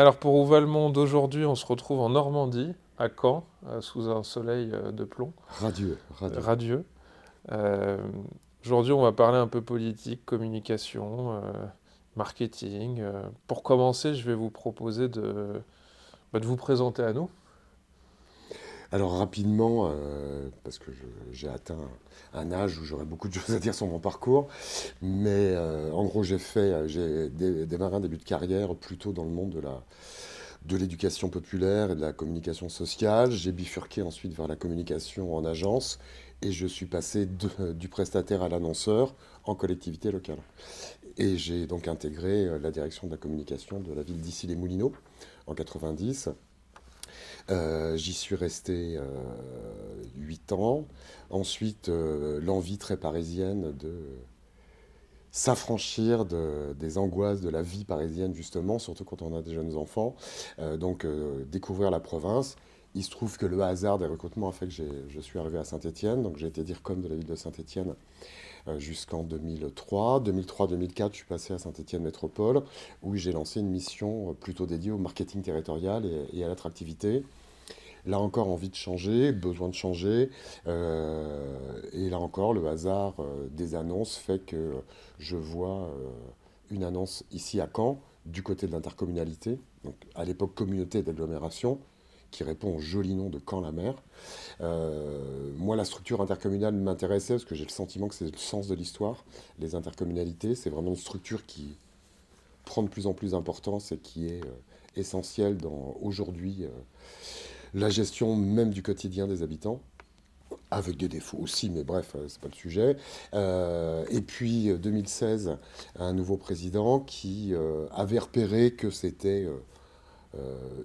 Alors pour Où va le monde aujourd'hui, on se retrouve en Normandie, à Caen, euh, sous un soleil euh, de plomb. Radieux. Radieux. radieux. Euh, Aujourd'hui, on va parler un peu politique, communication, marketing. Pour commencer, je vais vous proposer de, bah, de vous présenter à nous. Alors rapidement, euh, parce que j'ai atteint un âge où j'aurais beaucoup de choses à dire sur mon parcours, mais en gros j'ai fait, j'ai démarré un début de carrière plutôt dans le monde de l'éducation populaire et de la communication sociale. J'ai bifurqué ensuite vers la communication en agence et je suis passé du prestataire à l'annonceur en collectivité locale. Et j'ai donc intégré euh, la direction de la communication de la ville d'Issy-les-Moulineaux en 90. Euh, j'y suis resté euh, 8 ans. Ensuite, euh, l'envie très parisienne de s'affranchir de, des angoisses de la vie parisienne, justement, surtout quand on a des jeunes enfants. donc, découvrir la province il se trouve que le hasard des recrutements a fait que je suis arrivé à Saint-Étienne, donc j'ai été dire comme de la ville de Saint-Étienne euh, jusqu'en 2003. 2003-2004, je suis passé à Saint-Étienne Métropole, où j'ai lancé une mission euh, plutôt dédiée au marketing territorial et, à l'attractivité. Là encore, envie de changer, besoin de changer. Euh, et là encore, le hasard des annonces fait que je vois une annonce ici à Caen, du côté de l'intercommunalité, donc à l'époque communauté d'agglomération, qui répond au joli nom de Caen-la-Mer. Euh, moi, la structure intercommunale m'intéressait parce que j'ai le sentiment que c'est le sens de l'histoire. Les intercommunalités, c'est vraiment une structure qui prend de plus en plus d'importance et qui est euh, essentielle dans aujourd'hui euh, la gestion même du quotidien des habitants avec des défauts aussi, mais bref, c'est pas le sujet. et puis 2016, un nouveau président qui avait repéré que c'était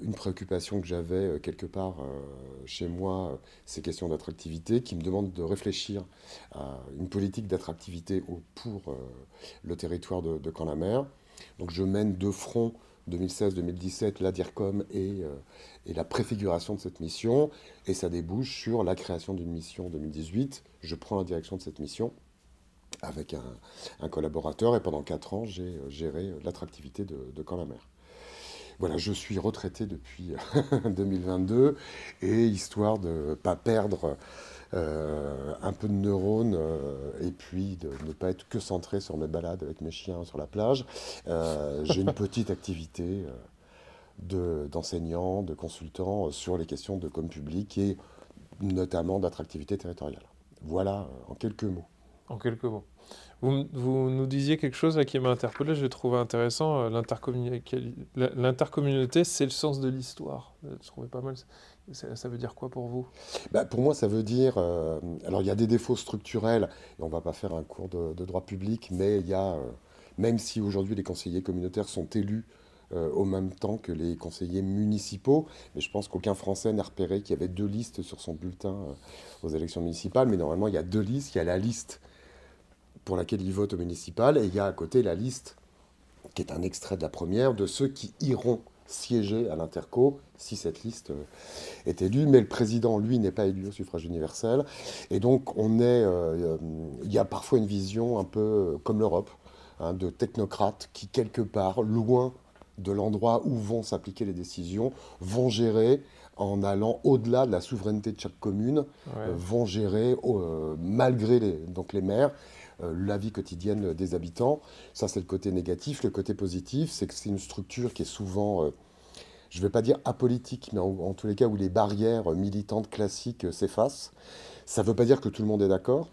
une préoccupation que j'avais euh, quelque part euh, chez moi, ces questions d'attractivité, qui me demandent de réfléchir à une politique d'attractivité pour le territoire de, Camp-la-Mer. Donc je mène de front 2016-2017 la DIRCOM et, la préfiguration de cette mission, et ça débouche sur la création d'une mission 2018. Je prends la direction de cette mission avec un, un collaborateur, et pendant quatre ans, j'ai géré l'attractivité de, de Camp-la-Mer. Voilà, je suis retraité depuis 2022 et histoire de ne pas perdre euh, un peu de neurones euh, et puis de ne pas être que centré sur mes balades avec mes chiens sur la plage, euh, j'ai une petite activité d'enseignant, de, consultant sur les questions de com public et notamment d'attractivité territoriale. Voilà en quelques mots. En quelques mots. Vous, nous disiez quelque chose qui m'a interpellé, je trouvé intéressant. Euh, l'intercommunauté, c'est le sens de l'histoire. Je trouvais pas mal. Ça, veut dire quoi pour vous? Bah, Pour moi, ça veut dire. Euh, alors, il y a des défauts structurels, et on ne va pas faire un cours de, droit public, mais il y a. Euh, même si aujourd'hui les conseillers communautaires sont élus au même temps que les conseillers municipaux. Mais je pense qu'aucun Français n'a repéré qu'il y avait deux listes sur son bulletin aux élections municipales. Mais normalement, il y a deux listes. Il y a la liste pour laquelle il vote au municipal, et il y a à côté la liste, qui est un extrait de la première, de ceux qui iront siéger à l'Interco si cette liste euh, est élue. Mais le président, lui, n'est pas élu au suffrage universel. Et donc, on est, euh, il y a parfois une vision un peu comme l'Europe, hein, de technocrates qui, quelque part, loin de l'endroit où vont s'appliquer les décisions, vont gérer en allant au-delà de la souveraineté de chaque commune, euh, vont gérer, malgré les, donc les maires, euh, la vie quotidienne des habitants. Ça, c'est le côté négatif. Le côté positif, c'est que c'est une structure qui est souvent, euh, je ne vais pas dire apolitique, mais en, tous les cas où les barrières militantes classiques euh, s'effacent. Ça ne veut pas dire que tout le monde est d'accord.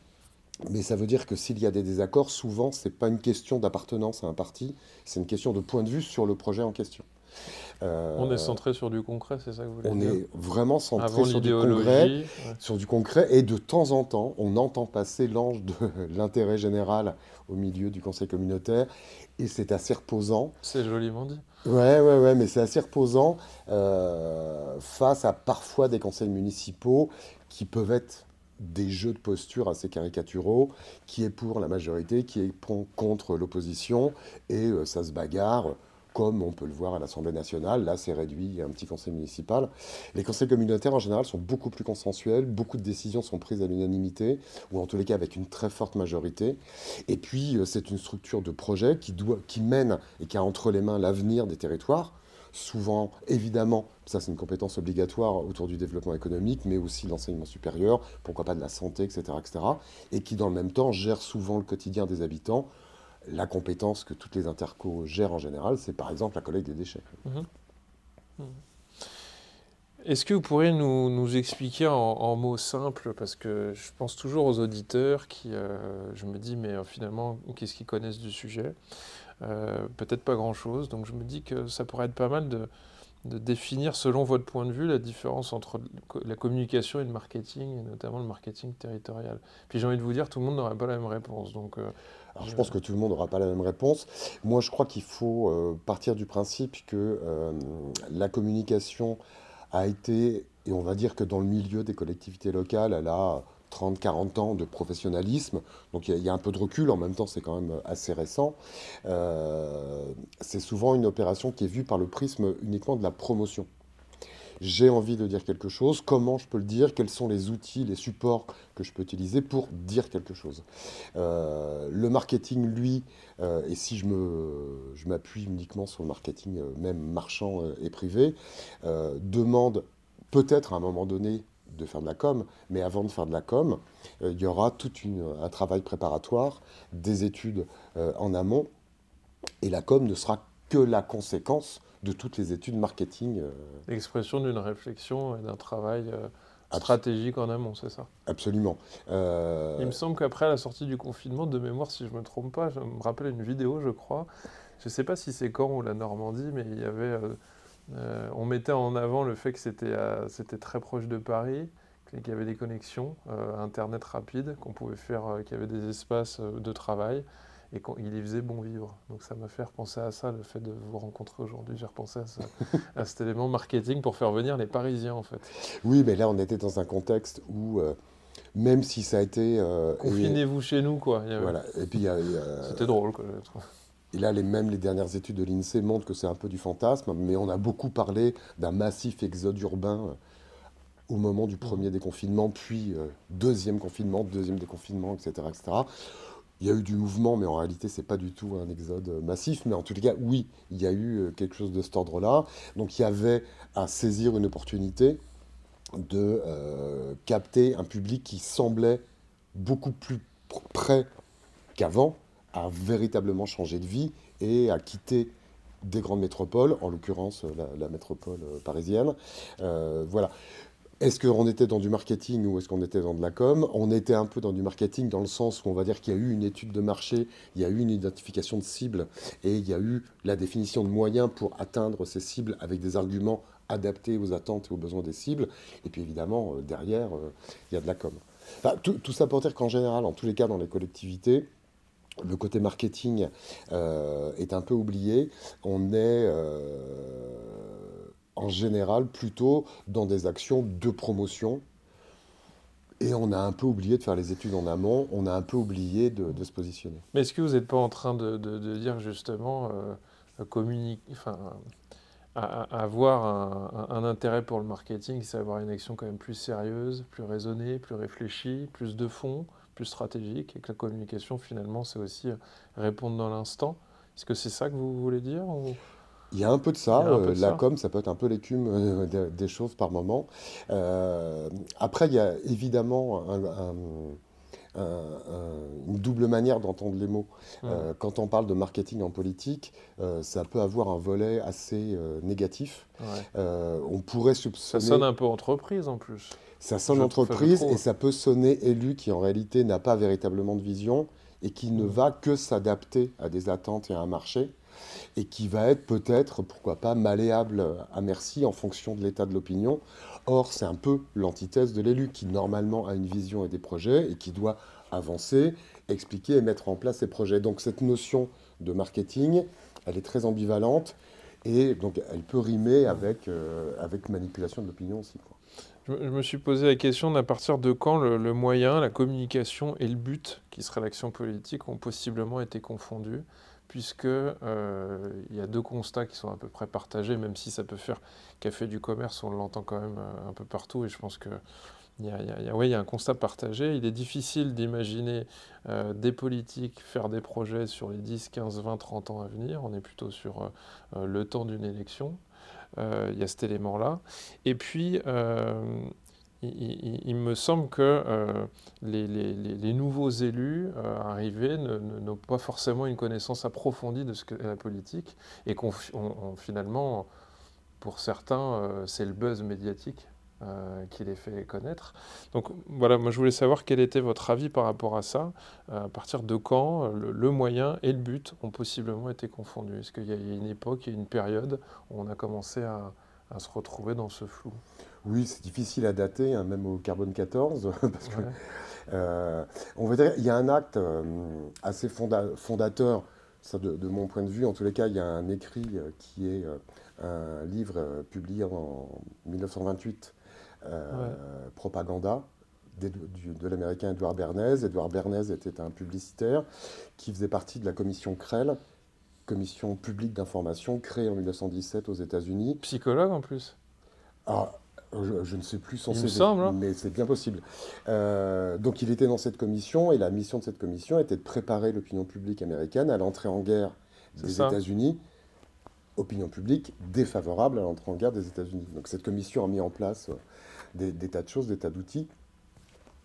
Mais ça veut dire que s'il y a des désaccords, souvent, ce n'est pas une question d'appartenance à un parti, c'est une question de point de vue sur le projet en question. On est centré sur du concret, c'est ça que vous voulez on dire On est vraiment centré sur du concret, sur du concret, et de temps en temps, on entend passer l'ange de l'intérêt général au milieu du conseil communautaire, et c'est assez reposant. C'est joliment dit. Ouais, ouais, ouais, mais c'est assez reposant euh, face à parfois des conseils municipaux qui peuvent être des jeux de posture assez caricaturaux, qui est pour la majorité, qui est contre l'opposition, et euh, ça se bagarre comme on peut le voir à l'Assemblée nationale. Là, c'est réduit, il y a un petit conseil municipal. Les conseils communautaires, en général, sont beaucoup plus consensuels. Beaucoup de décisions sont prises à l'unanimité, ou en tous les cas avec une très forte majorité. Et puis, euh, c'est une structure de projet qui, qui mène et qui a entre les mains l'avenir des territoires. Souvent, évidemment, ça c'est une compétence obligatoire autour du développement économique, mais aussi l'enseignement supérieur, pourquoi pas de la santé, etc., etc. Et qui, dans le même temps, gère souvent le quotidien des habitants la compétence que toutes les intercos gèrent en général, c'est par exemple la collecte des déchets. Mhm. Mhm. Est-ce que vous pourriez nous, expliquer en, mots simples, parce que je pense toujours aux auditeurs qui, euh, je me dis, mais euh, finalement, qu'est-ce qu'ils connaissent du sujet? Euh, Peut-être pas grand-chose, donc je me dis que ça pourrait être pas mal de, de, définir, selon votre point de vue, la différence entre la communication et le marketing, et notamment le marketing territorial. Puis j'ai envie de vous dire, tout le monde n'aurait pas la même réponse, donc... Alors, je pense que tout le monde n'aura pas la même réponse. Moi, je crois qu'il faut euh, partir du principe que euh, la communication a été, et on va dire que dans le milieu des collectivités locales, elle a 30-40 ans de professionnalisme, donc il y, a un peu de recul, en même temps c'est quand même assez récent. Euh, c'est souvent une opération qui est vue par le prisme uniquement de la promotion j'ai envie de dire quelque chose, comment je peux le dire, quels sont les outils, les supports que je peux utiliser pour dire quelque chose. Euh, le marketing, lui, euh, et si je m'appuie uniquement sur le marketing euh, même marchand et privé, demande peut-être à un moment donné de faire de la com, mais avant de faire de la com, il y aura tout un travail préparatoire, des études en amont, et la com ne sera que la conséquence de toutes les études marketing. Euh. L'expression d'une réflexion et d'un travail euh, stratégique en amont, c'est ça? Absolument. Euh, il me semble qu'après la sortie du confinement, de mémoire, si je ne me trompe pas, je me rappelle une vidéo, je crois, je ne sais pas si c'est Caen ou la Normandie, mais il y avait, on mettait en avant le fait que c'était, c'était très proche de Paris, qu'il y avait des connexions, Internet rapide, qu'on pouvait faire, qu'il y avait des espaces de travail et il y faisait bon vivre. Donc ça m'a fait repenser à ça, le fait de vous rencontrer aujourd'hui. J'ai repensé à, cet élément marketing pour faire venir les Parisiens en fait. Oui, mais là on était dans un contexte où euh, même si ça a été... Euh, Confinez-vous chez nous quoi. Voilà, et puis... C'était drôle quoi. Et là, les, même les dernières études de l'INSEE montrent que c'est un peu du fantasme, mais on a beaucoup parlé d'un massif exode urbain euh, au moment du premier déconfinement, puis deuxième confinement, deuxième déconfinement, etc., etc il y a eu du mouvement, mais en réalité, ce n'est pas du tout un exode massif. Mais en tout cas, oui, il y a eu euh, quelque chose de cet ordre-là. Donc il y avait à saisir une opportunité de euh, capter un public qui semblait beaucoup plus prêt qu'avant à véritablement changer de vie et à quitter des grandes métropoles, en l'occurrence la, métropole euh, parisienne. voilà. Est-ce qu'on était dans du marketing ou est-ce qu'on était dans de la com? On était un peu dans du marketing dans le sens où on va dire qu'il y a eu une étude de marché, il y a eu une identification de cibles et il y a eu la définition de moyens pour atteindre ces cibles avec des arguments adaptés aux attentes et aux besoins des cibles. Et puis évidemment, euh, derrière, euh, il y a de la com. tout, ça pour dire qu'en général, en tous les cas dans les collectivités, le côté marketing euh, est un peu oublié. On est en général plutôt dans des actions de promotion. Et on a un peu oublié de faire les études en amont, on a un peu oublié de, se positionner. Mais est-ce que vous n'êtes pas en train de, dire justement, euh, enfin, avoir un, intérêt pour le marketing, c'est avoir une action quand même plus sérieuse, plus raisonnée, plus réfléchie, plus de fond, plus stratégique, et que la communication finalement c'est aussi répondre dans l'instant? Est-ce que c'est ça que vous voulez dire il y a un peu de ça. Euh, la com, ça peut être un peu l'écume euh, des, choses par moment. Euh, après, il y a évidemment une double manière d'entendre les mots. quand on parle de marketing en politique, ça peut avoir un volet assez négatif. on pourrait soupçonner... Ça sonne un peu entreprise en plus. Ça sonne entreprise et ça peut sonner élu qui en réalité n'a pas véritablement de vision et qui ne mm. va que s'adapter à des attentes et à un marché. Et qui va être peut-être, pourquoi pas, malléable à merci en fonction de l'état de l'opinion. Or, c'est un peu l'antithèse de l'élu qui normalement a une vision et des projets et qui doit avancer, expliquer et mettre en place ses projets. Donc cette notion de marketing, elle est très ambivalente et donc elle peut rimer avec, euh, avec manipulation de l'opinion aussi. Je, me suis posé la question d'à partir de quand le, moyen, la communication et le but, qui serait l'action politique, ont possiblement été confondus, puisque euh, il y a deux constats qui sont à peu près partagés, même si ça peut faire café du commerce, on l'entend quand même euh, un peu partout, et je pense que il y, a, a un constat partagé. Il est difficile d'imaginer euh, des politiques faire des projets sur les 10, 15, 20, 30 ans à venir. On est plutôt sur le temps d'une élection. Il y a cet élément-là. Et puis, euh, il, me semble que euh, les, nouveaux élus arrivés n'ont pas forcément une connaissance approfondie de ce qu'est la politique et qu'on finalement, pour certains, c'est le buzz médiatique euh, qui les fait connaître. Donc voilà, moi je voulais savoir quel était votre avis par rapport à ça. Euh, à partir de quand le, moyen et le but ont possiblement été confondus? Est-ce qu'il y a une époque, il y a une période où on a commencé à, se retrouver dans ce flou? Oui, c'est difficile à dater, hein, même au carbone 14, parce que euh, on va dire il y a un acte assez fondateur. Ça, de, de, mon point de vue, en tous les cas, il y a un écrit qui est un livre publié en 1928 euh, propaganda de, l'américain Edouard Bernays. Edouard Bernays était un publicitaire qui faisait partie de la commission CREL, commission publique d'information créée en 1917 aux États-Unis. Psychologue en plus? Ah, je, ne sais plus son CV, hein. mais c'est bien possible. Euh, donc il était dans cette commission et la mission de cette commission était de préparer l'opinion publique américaine à l'entrée en guerre des États-Unis opinion publique défavorable à l'entrée en guerre des États-Unis. Donc cette commission a mis en place euh, des, tas de choses, des tas d'outils.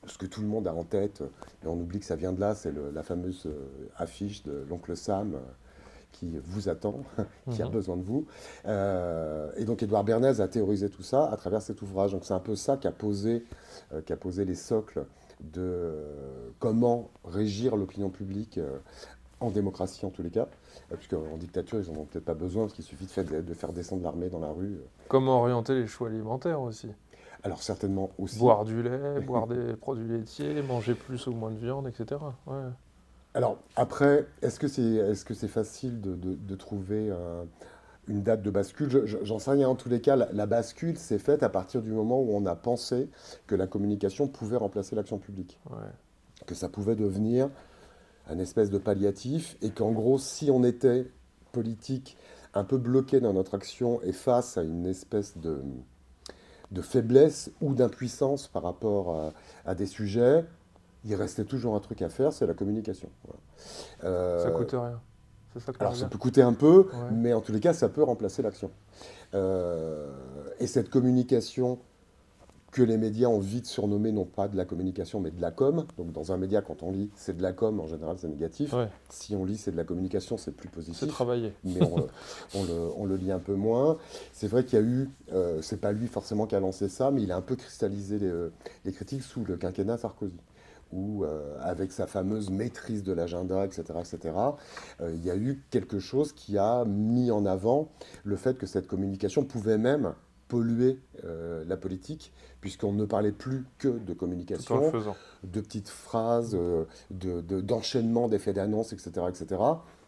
Ce que tout le monde a en tête, et on oublie que ça vient de là, c'est la fameuse euh, affiche de l'oncle Sam qui vous attend, qui a mhm. besoin de vous. et donc Édouard Bernays a théorisé tout ça à travers cet ouvrage. Donc c'est un peu ça qui a posé, qui a posé les socles de comment régir l'opinion publique en démocratie en tous les cas, euh, puisqu'en dictature, ils n'en ont peut-être pas besoin, parce qu'il suffit de faire, de faire descendre l'armée dans la rue. Euh. Comment orienter les choix alimentaires aussi Alors certainement aussi. Boire du lait, boire des produits laitiers, manger plus ou moins de viande, etc. Alors après, est-ce que c'est est -ce c'est facile de, de, trouver une date de bascule? J'en sais rien. En tous les cas, la, bascule s'est faite à partir du moment où on a pensé que la communication pouvait remplacer l'action publique. Que ça pouvait devenir un espèce de palliatif, et qu'en gros, si on était politique un peu bloqué dans notre action et face à une espèce de, de faiblesse ou d'impuissance par rapport à, des sujets, il restait toujours un truc à faire, c'est la communication. Euh, ça coûte rien. Ça alors ça peut coûter un peu, mais en tous les cas, ça peut remplacer l'action. Euh, et cette communication que les médias ont vite surnommé non pas de la communication mais de la com. Donc dans un média, quand on lit, c'est de la com, en général c'est négatif. Si on lit, c'est de la communication, c'est plus positif. C'est travaillé. Mais on, le, lit un peu moins. C'est vrai qu'il y a eu, euh, c'est pas lui forcément qui a lancé ça, mais il a un peu cristallisé les, euh, critiques sous le quinquennat Sarkozy où, euh, avec sa fameuse maîtrise de l'agenda, etc., etc., il y a eu quelque chose qui a mis en avant le fait que cette communication pouvait même polluer la politique, puisqu'on ne parlait plus que de communication, de petites phrases, euh, d'enchaînement d'effets d'annonce, etc., etc.,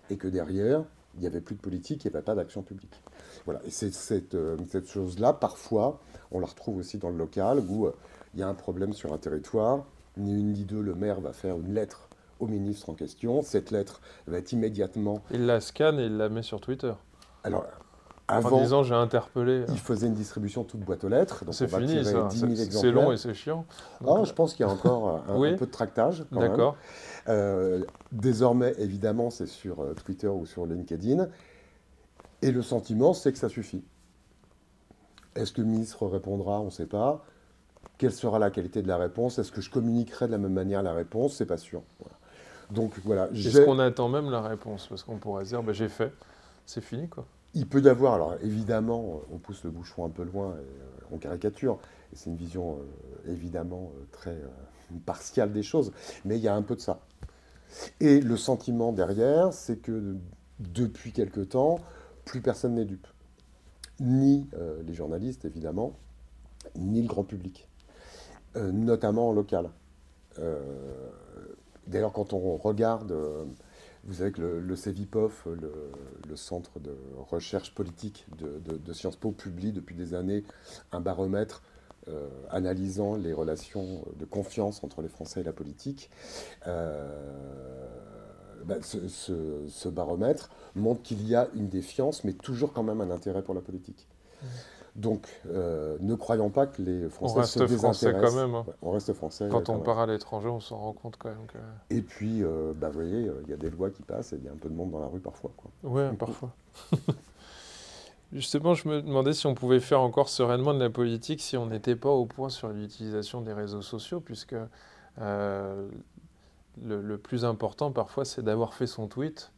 et que derrière, il n'y avait plus de politique, il n'y avait pas d'action publique. Voilà. Et c'est cette, euh, cette chose-là, parfois, on la retrouve aussi dans le local, où euh, il y a un problème sur un territoire, ni une ni deux, le maire va faire une lettre au ministre en question. Cette lettre va être immédiatement... Il la scanne et il la met sur Twitter. Alors, avant, en disant j'ai interpellé. Il faisait une distribution toute boîte aux lettres. C'est fini ça. C'est long et c'est chiant. Non, je pense qu'il y a encore un, peu de tractage. D'accord. Euh, désormais, évidemment, c'est sur euh, Twitter ou sur LinkedIn. Et le sentiment, c'est que ça suffit. Est-ce que le ministre répondra? On ne sait pas. Quelle sera la qualité de la réponse Est-ce que je communiquerai de la même manière la réponse C'est pas sûr. Donc voilà. Est-ce qu'on attend même la réponse? Parce qu'on pourrait dire, bah, j'ai fait, c'est fini quoi. Il peut y avoir, alors évidemment, on pousse le bouchon un peu loin, et, euh, on caricature, et c'est une vision euh, évidemment euh, très partiale des choses, mais il y a un peu de ça. Et le sentiment derrière, c'est que depuis quelque temps, plus personne n'est dupe. Ni euh, les journalistes, évidemment, ni le grand public, euh, notamment en local. Euh, d'ailleurs, quand on regarde, vous savez que le, CEVIPOF, le, Centre de recherche politique de, Sciences Po, publie depuis des années un baromètre analysant les relations de confiance entre les Français et la politique. Bah, ce, baromètre montre qu'il y a une défiance, mais toujours quand même un intérêt pour la politique. Mmh. Donc, euh, ne croyons pas que les Français on reste se Français quand même. Hein. on reste français. Quand on part à l'étranger, on s'en rend compte quand même que. Et puis, euh, bah, vous voyez, il y a des lois qui passent et il y a un peu de monde dans la rue parfois. Oui, parfois. Justement, je me demandais si on pouvait faire encore sereinement de la politique si on n'était pas au point sur l'utilisation des réseaux sociaux, puisque euh, le, plus important parfois, c'est d'avoir fait son tweet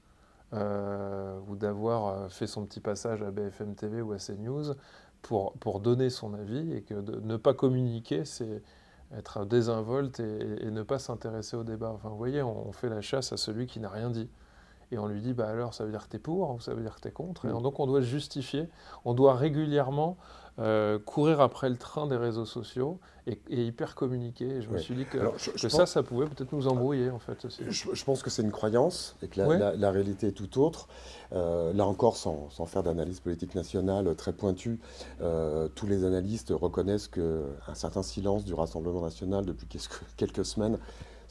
euh, ou d'avoir euh, fait son petit passage à BFM TV ou à CNews pour, pour donner son avis et que de ne pas communiquer, c'est être désinvolte et, et, ne pas s'intéresser au débat. Enfin, vous voyez, on, fait la chasse à celui qui n'a rien dit. Et on lui dit, bah alors, ça veut dire que tu es pour ou ça veut dire que tu es contre. Et donc, on doit justifier. On doit régulièrement euh, courir après le train des réseaux sociaux et, hyper communiquer. je me suis dit que, ça, ça pouvait peut-être nous embrouiller en fait. Je, pense que c'est une croyance et que la, réalité est tout autre. Euh, là encore, sans, faire d'analyse politique nationale très pointue, euh, tous les analystes reconnaissent qu'un certain silence du Rassemblement national depuis quelques semaines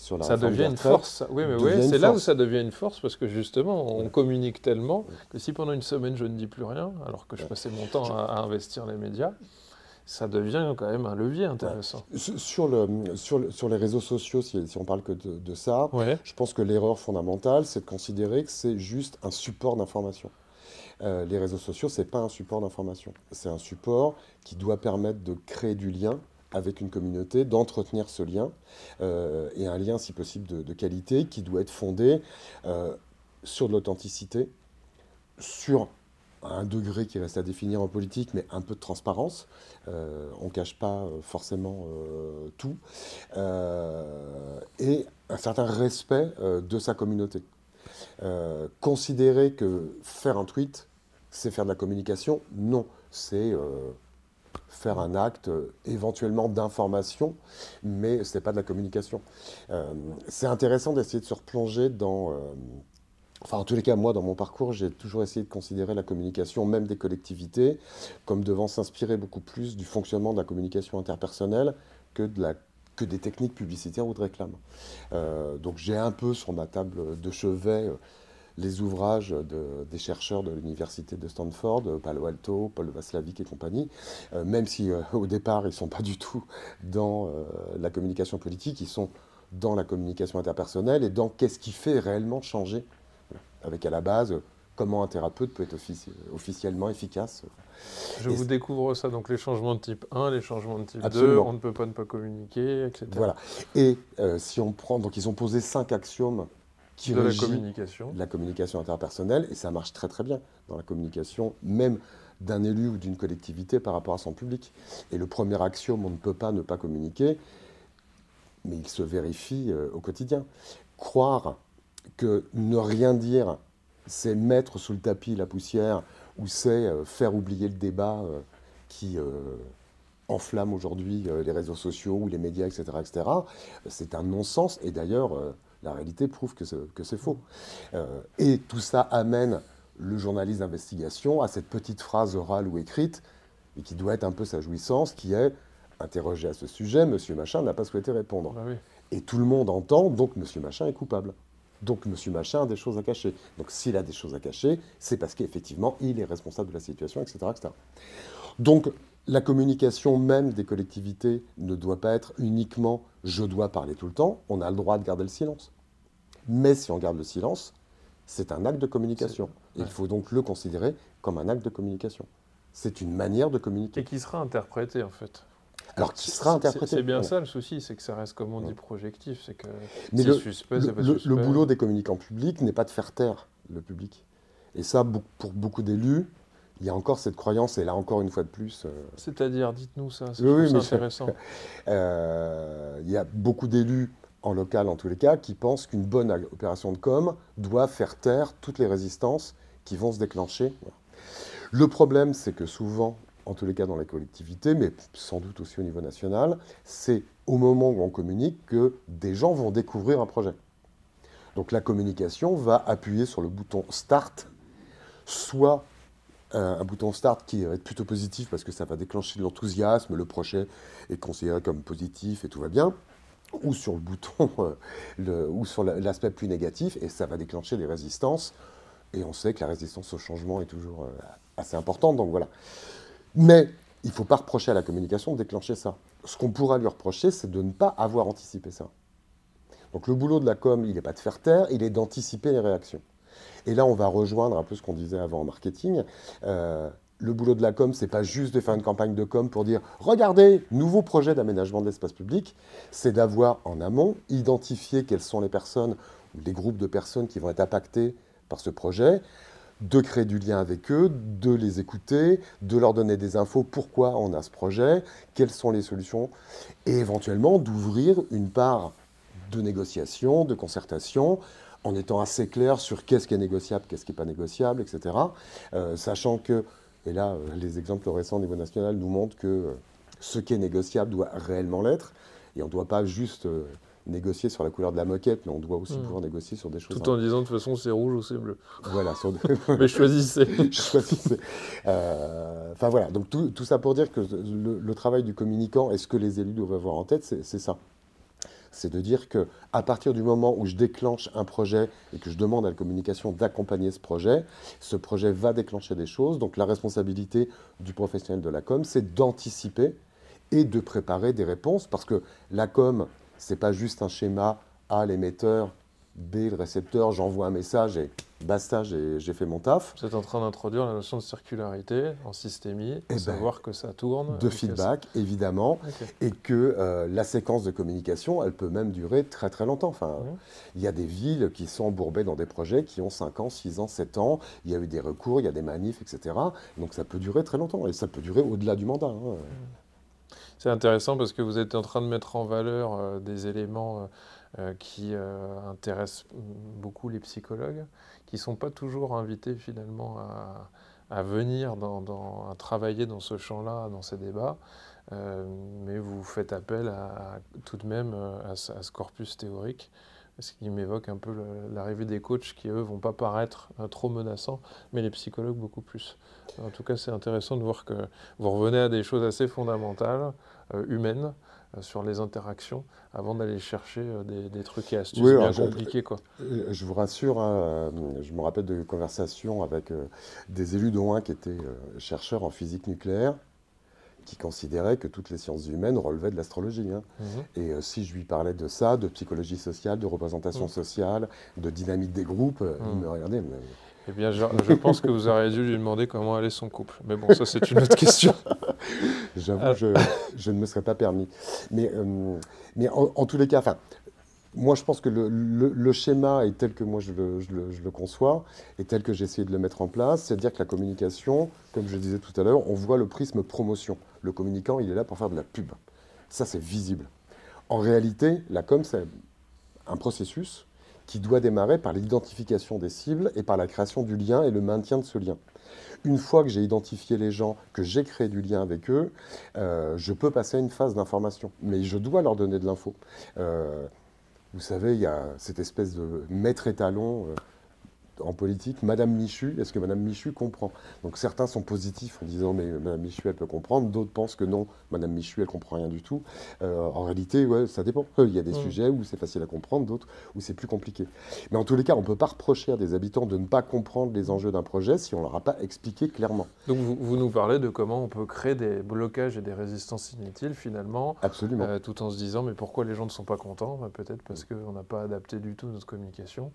ça devient une force. Oui, mais oui, c'est là où ça devient une force parce que justement, on communique tellement que si pendant une semaine je ne dis plus rien, alors que je passais mon temps à, investir les médias, ça devient quand même un levier intéressant. Sur, le, sur, sur, les réseaux sociaux, si, si on parle que de, ça, je pense que l'erreur fondamentale, c'est de considérer que c'est juste un support d'information. Euh, les réseaux sociaux, ce n'est pas un support d'information. C'est un support qui doit permettre de créer du lien avec une communauté, d'entretenir ce lien, euh, et un lien si possible de, qualité qui doit être fondé euh, sur de l'authenticité, sur un degré qui reste à définir en politique, mais un peu de transparence. Euh, on ne cache pas forcément tout. et un certain respect de sa communauté. considérer que faire un tweet, c'est faire de la communication, non. C'est faire un acte euh, éventuellement d'information, mais ce n'est pas de la communication. Euh, c'est intéressant d'essayer de se replonger dans... Euh, enfin, en tous les cas, moi, dans mon parcours, j'ai toujours essayé de considérer la communication, même des collectivités, comme devant s'inspirer beaucoup plus du fonctionnement de la communication interpersonnelle que, de la, que des techniques publicitaires ou de réclame. donc j'ai un peu sur ma table de chevet les ouvrages des chercheurs de l'université de Stanford, Palo Alto, Paul Vaslavic et compagnie, euh, même si euh, au départ ils ne sont pas du tout dans euh, la communication politique, ils sont dans la communication interpersonnelle et dans qu'est-ce qui fait réellement changer, avec à la base comment un thérapeute peut être officiellement efficace. Je vous découvre ça, donc les changements de type 1, les changements de type 2, on ne peut pas ne pas communiquer, etc. Voilà. Et si on prend, donc ils ont posé cinq axiomes qui de la communication. la communication interpersonnelle, et ça marche très très bien dans la communication, même d'un élu ou d'une collectivité par rapport à son public. Et le premier axiome, on ne peut pas ne pas communiquer, mais il se vérifie euh, au quotidien. Croire que ne rien dire, c'est mettre sous le tapis la poussière, ou c'est euh, faire oublier le débat euh, qui enflamme aujourd'hui les réseaux sociaux ou les médias, etc., etc., c'est un non-sens. Et d'ailleurs, la réalité prouve que c'est faux. Euh, et tout ça amène le journaliste d'investigation à cette petite phrase orale ou écrite, et qui doit être un peu sa jouissance, qui est interrogé à ce sujet, monsieur Machin n'a pas souhaité répondre. Ah et tout le monde entend, donc monsieur Machin est coupable. Donc monsieur Machin a des choses à cacher. Donc s'il a des choses à cacher, c'est parce qu'effectivement, il est responsable de la situation, etc. etc. Donc la communication même des collectivités ne doit pas être uniquement je dois parler tout le temps, on a le droit de garder le silence. Mais si on garde le silence, c'est un acte de communication. Il faut donc le considérer comme un acte de communication. C'est une manière de communiquer. Et qui sera interprété en fait. Alors, qui sera interprété C'est bien ça le souci, c'est que ça reste, comme on dit, projectif. C'est que Mais le, suspect, le, boulot des communicants publics n'est pas de faire taire le public. Et ça, pour beaucoup d'élus, il y a encore cette croyance, et là encore une fois de plus. Euh, C'est-à-dire, dites-nous ça, c'est intéressant. Euh, il y a beaucoup d'élus en local en tous les cas, qui pensent qu'une bonne opération de com doit faire taire toutes les résistances qui vont se déclencher. Le problème, c'est que souvent, en tous les cas dans les collectivités, mais sans doute aussi au niveau national, c'est au moment où on communique que des gens vont découvrir un projet. Donc la communication va appuyer sur le bouton Start, soit un bouton Start qui va être plutôt positif parce que ça va déclencher de l'enthousiasme, le projet est considéré comme positif et tout va bien, ou sur le bouton, euh, ou sur l'aspect plus négatif, et ça va déclencher des résistances. Et on sait que la résistance au changement est toujours euh, assez importante, donc voilà. Mais il ne faut pas reprocher à la communication de déclencher ça. Ce qu'on pourra lui reprocher, c'est de ne pas avoir anticipé ça. Donc le boulot de la com, il n'est pas de faire taire, il est d'anticiper les réactions. Et là, on va rejoindre un peu ce qu'on disait avant en marketing. Euh, le boulot de la com, c'est pas juste de faire une campagne de com pour dire regardez, nouveau projet d'aménagement de l'espace public. C'est d'avoir en amont identifié quelles sont les personnes ou les groupes de personnes qui vont être impactés par ce projet, de créer du lien avec eux, de les écouter, de leur donner des infos pourquoi on a ce projet, quelles sont les solutions, et éventuellement d'ouvrir une part de négociation, de concertation, en étant assez clair sur qu'est-ce qui est négociable, qu'est-ce qui n'est pas négociable, etc. Euh, sachant que et là, euh, les exemples récents au niveau national nous montrent que euh, ce qui est négociable doit réellement l'être. Et on ne doit pas juste euh, négocier sur la couleur de la moquette, mais on doit aussi hmm. pouvoir négocier sur des choses. Tout en disant de toute façon c'est rouge ou c'est bleu. Voilà. mais choisissez. choisissez. Enfin voilà, donc tout, ça pour dire que le, travail du communicant et ce que les élus doivent avoir en tête, c'est ça c'est de dire que à partir du moment où je déclenche un projet et que je demande à la communication d'accompagner ce projet, ce projet va déclencher des choses. Donc la responsabilité du professionnel de la com, c'est d'anticiper et de préparer des réponses parce que la com, c'est pas juste un schéma à l'émetteur B, le récepteur, j'envoie un message et basta, j'ai fait mon taf. Vous êtes en train d'introduire la notion de circularité en systémie, de eh ben, savoir que ça tourne. De feedback, évidemment, et que euh, la séquence de communication, elle peut même durer très très longtemps. Enfin, Il y a des villes qui sont embourbées dans des projets qui ont 5 ans, 6 ans, 7 ans, il y a eu des recours, il y a des manifs, etc. Donc ça peut durer très longtemps, et ça peut durer au-delà du mandat. Hein. C'est intéressant parce que vous êtes en train de mettre en valeur euh, des éléments... Euh, qui intéressent beaucoup les psychologues, qui ne sont pas toujours invités finalement à, venir dans, à travailler dans ce champ-là, dans ces débats, euh, mais vous faites appel à, tout de même à, ce corpus théorique, ce qui m'évoque un peu l'arrivée des coachs qui, eux, vont pas paraître trop menaçants, mais les psychologues beaucoup plus. En tout cas, c'est intéressant de voir que vous revenez à des choses assez fondamentales, humaines, euh, sur les interactions avant d'aller chercher euh, des, trucs et astuces bien compliqués. Quoi. Euh, je vous rassure, hein, je me rappelle de conversations avec des élus de loin qui étaient chercheurs en physique nucléaire qui considéraient que toutes les sciences humaines relevaient de l'astrologie. Hein. Mhm. Et si je lui parlais de ça, de psychologie sociale, de représentation mhm. sociale, de dynamique des groupes, il mhm. me regardait. Eh bien, je, pense que vous auriez dû lui demander comment allait son couple. Mais bon, ça, c'est une autre question. J'avoue, je, ne me serais pas permis. Mais, euh, mais en, tous les cas, moi, je pense que le, schéma est tel que moi je le, conçois et tel que j'ai essayé de le mettre en place. C'est-à-dire que la communication, comme je disais tout à l'heure, on voit le prisme promotion. Le communicant, il est là pour faire de la pub. Ça, c'est visible. En réalité, la com, c'est un processus qui doit démarrer par l'identification des cibles et par la création du lien et le maintien de ce lien. Une fois que j'ai identifié les gens, que j'ai créé du lien avec eux, euh, je peux passer à une phase d'information. Mais je dois leur donner de l'info. Euh, vous savez, il y a cette espèce de maître étalon. Euh, en politique, Madame Michu, est-ce que Madame Michu comprend? Donc certains sont positifs en disant mais Madame Michu elle peut comprendre, d'autres pensent que non, Madame Michu elle comprend rien du tout. Euh, en réalité, ouais, ça dépend. Il y a des mm. sujets où c'est facile à comprendre, d'autres où c'est plus compliqué. Mais en tous les cas, on ne peut pas reprocher à des habitants de ne pas comprendre les enjeux d'un projet si on ne leur a pas expliqué clairement. Donc vous, nous parlez de comment on peut créer des blocages et des résistances inutiles finalement, Absolument. Euh, tout en se disant mais pourquoi les gens ne sont pas contents? Bah, Peut-être parce qu'on n'a pas adapté du tout notre communication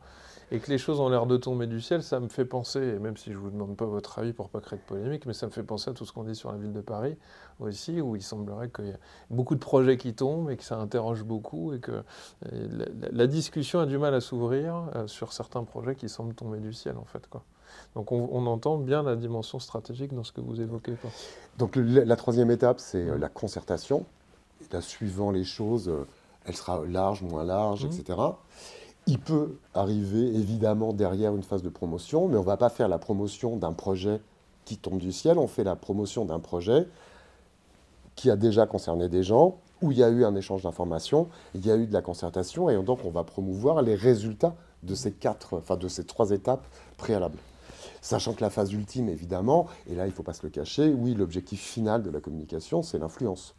et que les choses ont l'air de tomber du ciel, ça me fait penser, et même si je ne vous demande pas votre avis pour pas créer de polémique, mais ça me fait penser à tout ce qu'on dit sur la ville de Paris aussi, où il semblerait qu'il y a beaucoup de projets qui tombent et que ça interroge beaucoup et que la, discussion a du mal à s'ouvrir euh, sur certains projets qui semblent tomber du ciel en fait. Quoi. Donc on, entend bien la dimension stratégique dans ce que vous évoquez. Quoi. Donc la, troisième étape, c'est euh, la concertation. là, suivant les choses, euh, elle sera large, moins large, Mhm. etc. Il peut arriver évidemment derrière une phase de promotion, mais on ne va pas faire la promotion d'un projet qui tombe du ciel, on fait la promotion d'un projet qui a déjà concerné des gens, où il y a eu un échange d'informations, il y a eu de la concertation, et donc on va promouvoir les résultats de ces quatre, enfin de ces trois étapes préalables. Sachant que la phase ultime, évidemment, et là il ne faut pas se le cacher, oui, l'objectif final de la communication, c'est l'influence.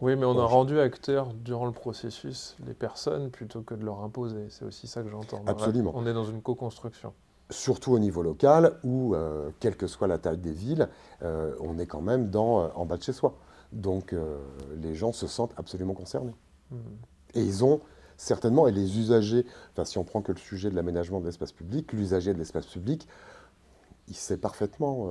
Oui, mais on a rendu acteurs durant le processus les personnes plutôt que de leur imposer. C'est aussi ça que j'entends. Absolument. On est dans une co-construction. Surtout au niveau local, où, euh, quelle que soit la taille des villes, euh, on est quand même dans, euh, en bas de chez soi. Donc euh, les gens se sentent absolument concernés. Mhm. Et ils ont certainement, et les usagers, enfin si on prend que le sujet de l'aménagement de l'espace public, l'usager de l'espace public, il sait parfaitement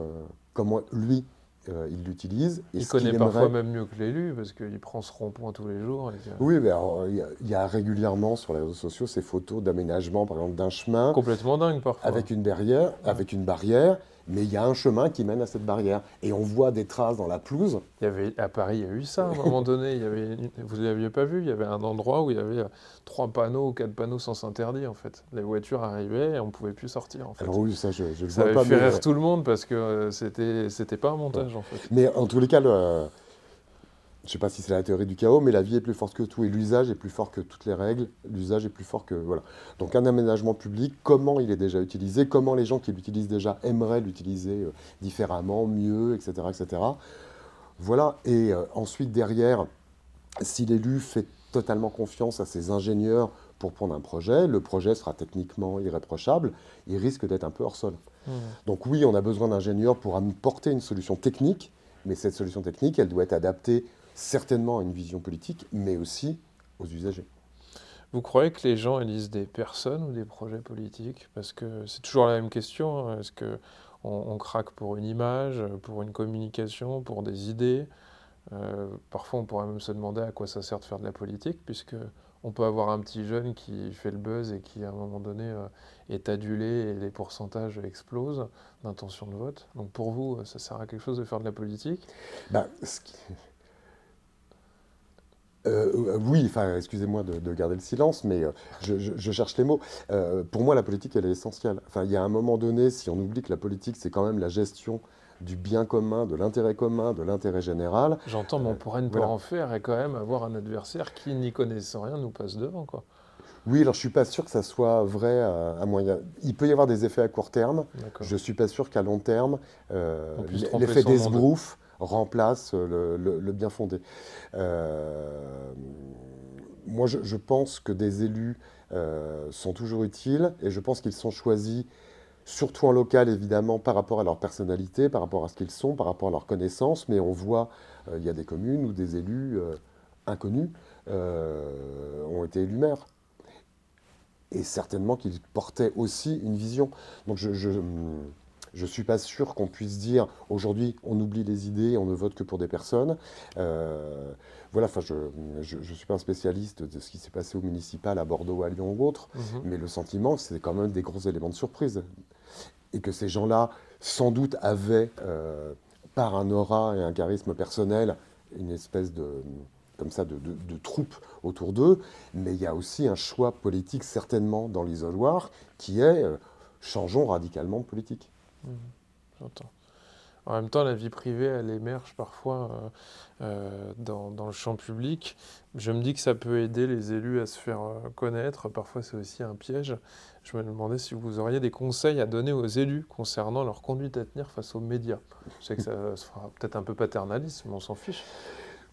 comment lui, euh, il l'utilise. Il connaît aimerait. parfois même mieux que l'élu parce qu'il prend ce rond-point tous les jours. et Oui, mais alors, il y, a- il y a régulièrement sur les réseaux sociaux ces photos d'aménagement, par exemple, d'un chemin Complètement dingue parfois. avec une barrière, avec une barrière, mais il y a un chemin qui mène à cette barrière. Et on voit des traces dans la pelouse. Il y avait, à Paris, il y a eu ça à un moment donné. Il y avait, une- vous ne l'aviez pas vu, il y avait un endroit où il y avait euh, trois panneaux ou quatre panneaux sans interdit en fait. Les voitures arrivaient et on ne pouvait plus sortir en fait. Alors oui, ça, je ne le ça vois avait pas. fait rire tout le monde parce que euh, c'était c'était pas un montage en fait. Mais en tous les cas, le- je ne sais pas si c'est la théorie du chaos, mais la vie est plus forte que tout et l'usage est plus fort que toutes les règles. L'usage est plus fort que voilà. Donc un aménagement public, comment il est déjà utilisé, comment les gens qui l'utilisent déjà aimeraient l'utiliser euh, différemment, mieux, etc., etc. Voilà. Et euh, ensuite derrière, si l'élu fait totalement confiance à ses ingénieurs pour prendre un projet, le projet sera techniquement irréprochable. Il risque d'être un peu hors sol. Mhm. Donc oui, on a besoin d'ingénieurs pour apporter une solution technique, mais cette solution technique, elle doit être adaptée certainement à une vision politique, mais aussi aux usagers. Vous croyez que les gens élisent des personnes ou des projets politiques? Parce que c'est toujours la même question. hein. Est-ce que on, on craque pour une image, pour une communication, pour des idées? Euh, Parfois, on pourrait même se demander à quoi ça sert de faire de la politique, puisque on peut avoir un petit jeune qui fait le buzz et qui, à un moment donné, euh, est adulé et les pourcentages explosent d'intention de vote. Donc, pour vous, ça sert à quelque chose de faire de la politique? Bah, ce qui- Euh, euh, oui, enfin, excusez-moi de, de garder le silence, mais euh, je, je- je cherche les mots. Euh, pour moi, la politique, elle est essentielle. Enfin, il y a un moment donné, si on oublie que la politique, c'est quand même la gestion du bien commun, de l'intérêt commun, de l'intérêt général, J'entends, mais on pourrait ne pas voilà. en faire et quand même avoir un adversaire qui, n'y connaissant rien, nous passe devant, quoi. Oui, alors je suis pas sûr que ça soit vrai à, à moyen. Il peut y avoir des effets à court terme. Je suis pas sûr qu'à long terme, l'effet d'esbrouf remplace le, le- bien fondé. Euh, moi, je, pense que des élus euh, sont toujours utiles et je pense qu'ils sont choisis surtout en local, évidemment, par rapport à leur personnalité, par rapport à ce qu'ils sont, par rapport à leurs connaissances. Mais on voit, euh, il y a des communes où des élus euh, inconnus euh, ont été élus maires. Et certainement qu'ils portaient aussi une vision. Donc je, je suis pas sûr qu'on puisse dire aujourd'hui on oublie les idées, on ne vote que pour des personnes. Euh, voilà, enfin je je suis pas un spécialiste de ce qui s'est passé au municipal à Bordeaux, à Lyon ou autre, Mhm. mais le sentiment c'est quand même des gros éléments de surprise et que ces gens-là sans doute avaient euh, par un aura et un charisme personnel une espèce de comme ça de, de, autour d'eux, mais il y a aussi un choix politique certainement dans l'isoloir qui est euh, changeons radicalement de politique. Mhm. J'entends. En même temps, la vie privée, elle émerge parfois euh, euh, dans, dans le champ public. Je me dis que ça peut aider les élus à se faire euh, connaître. Parfois, c'est aussi un piège. Je me demandais si vous auriez des conseils à donner aux élus concernant leur conduite à tenir face aux médias. Je sais que ça se fera peut-être un peu paternaliste, mais on s'en fiche.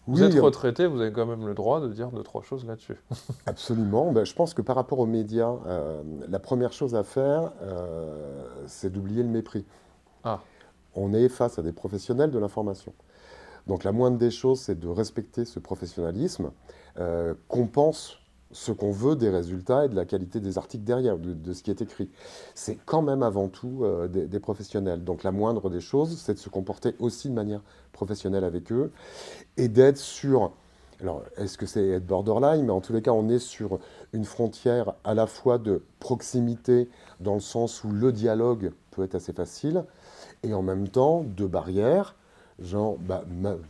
Vous Oui, êtes euh, retraité, vous avez quand même le droit de dire deux, trois choses là-dessus. Absolument. Ben, je pense que par rapport aux médias, euh, la première chose à faire, euh, c'est d'oublier le mépris. Ah. On est face à des professionnels de l'information. Donc la moindre des choses, c'est de respecter ce professionnalisme, euh, qu'on pense ce qu'on veut des résultats et de la qualité des articles derrière, de, ce qui est écrit. C'est quand même avant tout euh, des, des professionnels. Donc la moindre des choses, c'est de se comporter aussi de manière professionnelle avec eux et d'être sur... Alors, est-ce que c'est être borderline? Mais en tous les cas, on est sur une frontière à la fois de proximité, dans le sens où le dialogue peut être assez facile, et en même temps de barrière, genre, bah,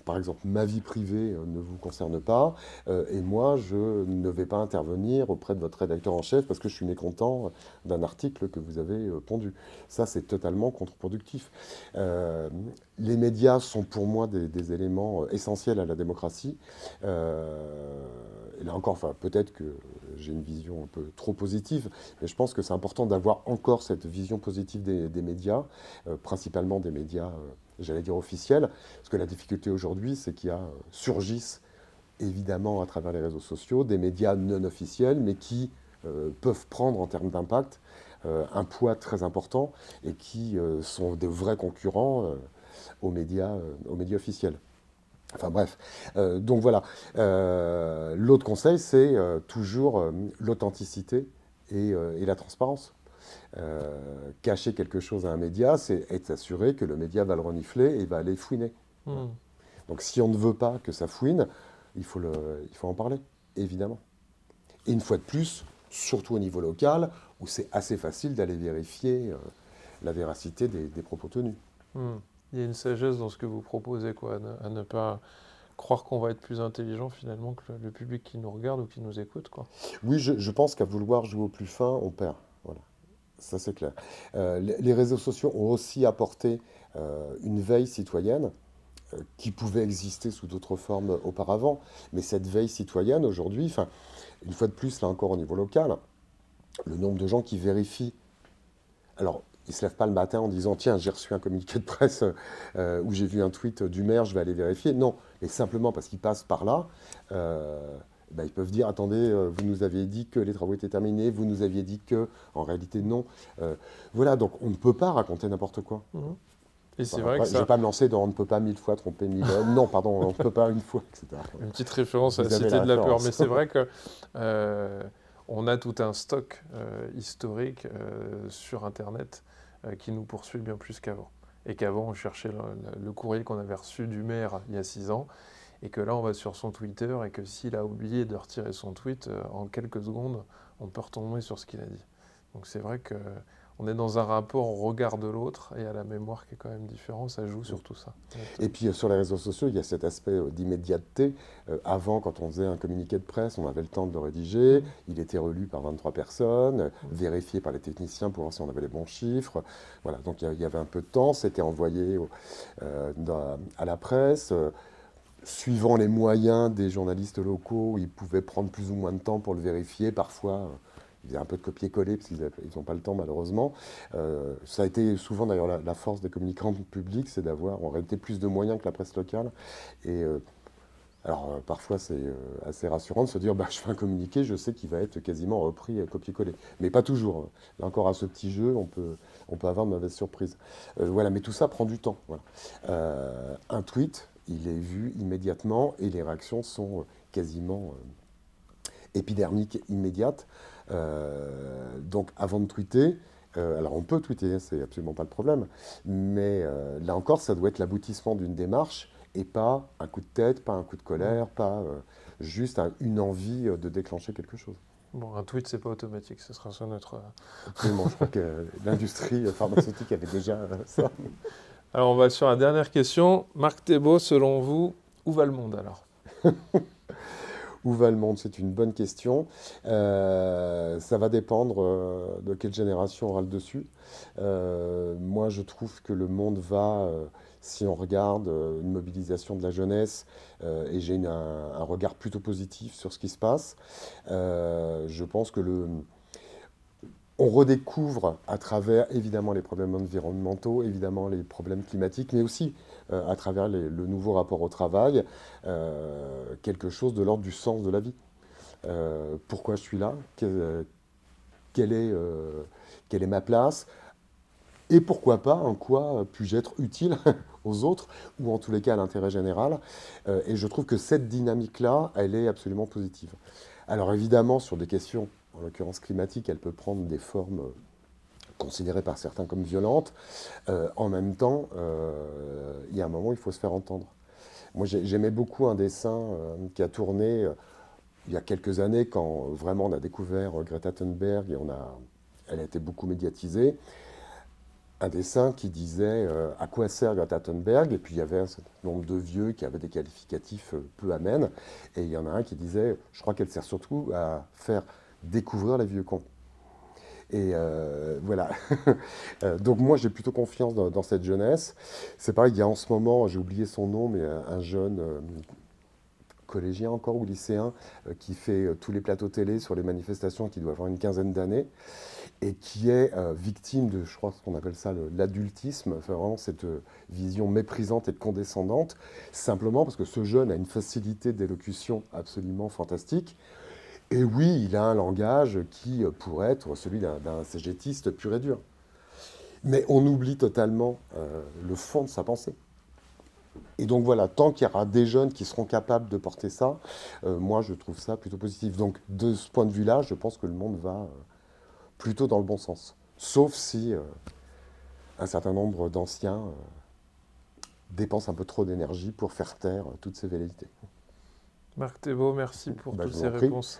par exemple, ma vie privée euh, ne vous concerne pas, euh, et moi, je ne vais pas intervenir auprès de votre rédacteur en chef parce que je suis mécontent d'un article que vous avez euh, pondu. Ça, c'est totalement contre-productif. les médias sont pour moi des, éléments essentiels à la démocratie. et là encore, enfin, peut-être que j'ai une vision un peu trop positive, mais je pense que c'est important d'avoir encore cette vision positive des, médias, principalement des médias j'allais dire officielle, parce que la difficulté aujourd'hui, c'est qu'il y a, euh, surgissent évidemment à travers les réseaux sociaux des médias non officiels, mais qui euh, peuvent prendre en termes d'impact euh, un poids très important et qui sont de vrais concurrents aux, médias, aux médias officiels. Enfin bref, donc voilà. L'autre conseil, c'est toujours l'authenticité et, la transparence. Euh, cacher quelque chose à un média, c'est être assuré que le média va le renifler et va aller fouiner. Hmm. Donc si on ne veut pas que ça fouine, il faut, le, il faut en parler, évidemment. Et une fois de plus, surtout au niveau local, où c'est assez facile d'aller vérifier euh, la véracité des, propos tenus. Hmm. Il y a une sagesse dans ce que vous proposez, quoi, à ne, pas croire qu'on va être plus intelligent finalement que le, public qui nous regarde ou qui nous écoute. Quoi. Oui, je, je pense qu'à vouloir jouer au plus fin, on perd. Ça c'est clair. Euh, les, réseaux sociaux ont aussi apporté euh, une veille citoyenne euh, qui pouvait exister sous d'autres formes auparavant. Mais cette veille citoyenne aujourd'hui, une fois de plus, là encore au niveau local, le nombre de gens qui vérifient. Alors, ils ne se lèvent pas le matin en disant Tiens, j'ai reçu un communiqué de presse ou j'ai vu un tweet du maire, je vais aller vérifier. Non, et simplement parce qu'ils passent par là. Bah, ils peuvent dire attendez, euh, vous nous aviez dit que les travaux étaient terminés, vous nous aviez dit que, en réalité non. Euh, voilà, donc on ne peut pas raconter n'importe quoi. Mhm. Et c'est vrai que ça... Je ne vais pas me lancer dans on ne peut pas mille fois tromper mille hommes. non, pardon, on ne peut pas une fois, etc. Une petite référence à la cité de la peur, mais c'est vrai que euh, on a tout un stock historique sur Internet qui nous poursuit bien plus qu'avant. Et qu'avant, on cherchait le courrier qu'on avait reçu du maire il y a six ans et que là on va sur son Twitter et que s'il a oublié de retirer son tweet, euh, en quelques secondes, on peut retomber sur ce qu'il a dit. Donc c'est vrai que on est dans un rapport au regard de l'autre et à la mémoire qui est quand même différent, ça joue sur tout ça. Et puis euh, sur les réseaux sociaux, il y a cet aspect euh, d'immédiateté. avant, quand on faisait un communiqué de presse, on avait le temps de le rédiger, il était relu par 23 personnes, vérifié par les techniciens pour voir si on avait les bons chiffres. Voilà, donc il y avait un peu de temps, c'était envoyé à la presse suivant les moyens des journalistes locaux, ils pouvaient prendre plus ou moins de temps pour le vérifier. Parfois, euh, ils faisaient un peu de copier-coller parce qu'ils n'ont pas le temps malheureusement. Euh, ça a été souvent d'ailleurs la, force des communicants publics, c'est d'avoir en réalité plus de moyens que la presse locale. Et euh, alors parfois c'est assez rassurant de se dire bah, je fais un communiqué, je sais qu'il va être quasiment repris copier-coller. Mais pas toujours. Là encore à ce petit jeu, on peut, on peut avoir de mauvaises surprises. voilà, mais tout ça prend du temps. un tweet, il est vu immédiatement et les réactions sont euh, quasiment euh, épidermiques, immédiates. Euh, donc avant de tweeter, alors on peut tweeter, hein, c'est absolument pas le problème, mais là encore, ça doit être l'aboutissement d'une démarche et pas un coup de tête, pas un coup de colère, pas juste une envie de déclencher quelque chose. Bon, un tweet, c'est pas automatique, ce sera sur notre. Absolument, je crois que l'industrie pharmaceutique avait déjà ça. Alors on va sur la dernière question. Marc Thébault, selon vous, où va le monde alors Où va le monde? C'est une bonne question. Euh, ça va dépendre euh, de quelle génération aura le dessus. Euh, moi, je trouve que le monde va, si on regarde une mobilisation de la jeunesse, et j'ai un, un, regard plutôt positif sur ce qui se passe, je pense que le on redécouvre à travers évidemment les problèmes environnementaux, évidemment les problèmes climatiques, mais aussi euh, à travers le nouveau rapport au travail, euh, quelque chose de l'ordre du sens de la vie. Euh, pourquoi je suis là? Quelle, est, quelle est ma place? Et pourquoi pas, en quoi puis-je être utile aux autres, ou en tous les cas à l'intérêt général? Et je trouve que cette dynamique-là, elle est absolument positive. Alors évidemment, sur des questions en l'occurrence climatique, elle peut prendre des formes euh, considérées par certains comme violentes. Euh, en même temps, euh, il y a un moment où il faut se faire entendre. Moi, j'aimais beaucoup un dessin qui a tourné il y a quelques années, quand vraiment on a découvert Greta Thunberg et elle a été beaucoup médiatisée. un dessin qui disait à quoi sert Greta Thunberg et puis il y avait un certain nombre de vieux qui avaient des qualificatifs peu amènes et il y en a un qui disait je crois qu'elle sert surtout à faire découvrir les vieux cons. Et euh, voilà. Donc moi j'ai plutôt confiance dans, cette jeunesse. C'est pareil, il y a en ce moment, j'ai oublié son nom, mais un jeune collégien encore ou lycéen qui fait tous les plateaux télé sur les manifestations qui doit avoir une quinzaine d'années et qui est euh, victime de, je crois qu'on appelle ça l'adultisme, enfin, vraiment cette euh, vision méprisante et condescendante, simplement parce que ce jeune a une facilité d'élocution absolument fantastique. Et oui, il a un langage qui euh, pourrait être celui d'un cégétiste pur et dur. Mais on oublie totalement le fond de sa pensée. Et donc voilà, tant qu'il y aura des jeunes qui seront capables de porter ça, moi je trouve ça plutôt positif. Donc de ce point de vue-là, je pense que le monde va plutôt dans le bon sens. Sauf si euh, un certain nombre d'anciens euh, dépensent un peu trop d'énergie pour faire taire toutes ces velléités. Marc Thébault, merci pour bah, toutes ces réponses.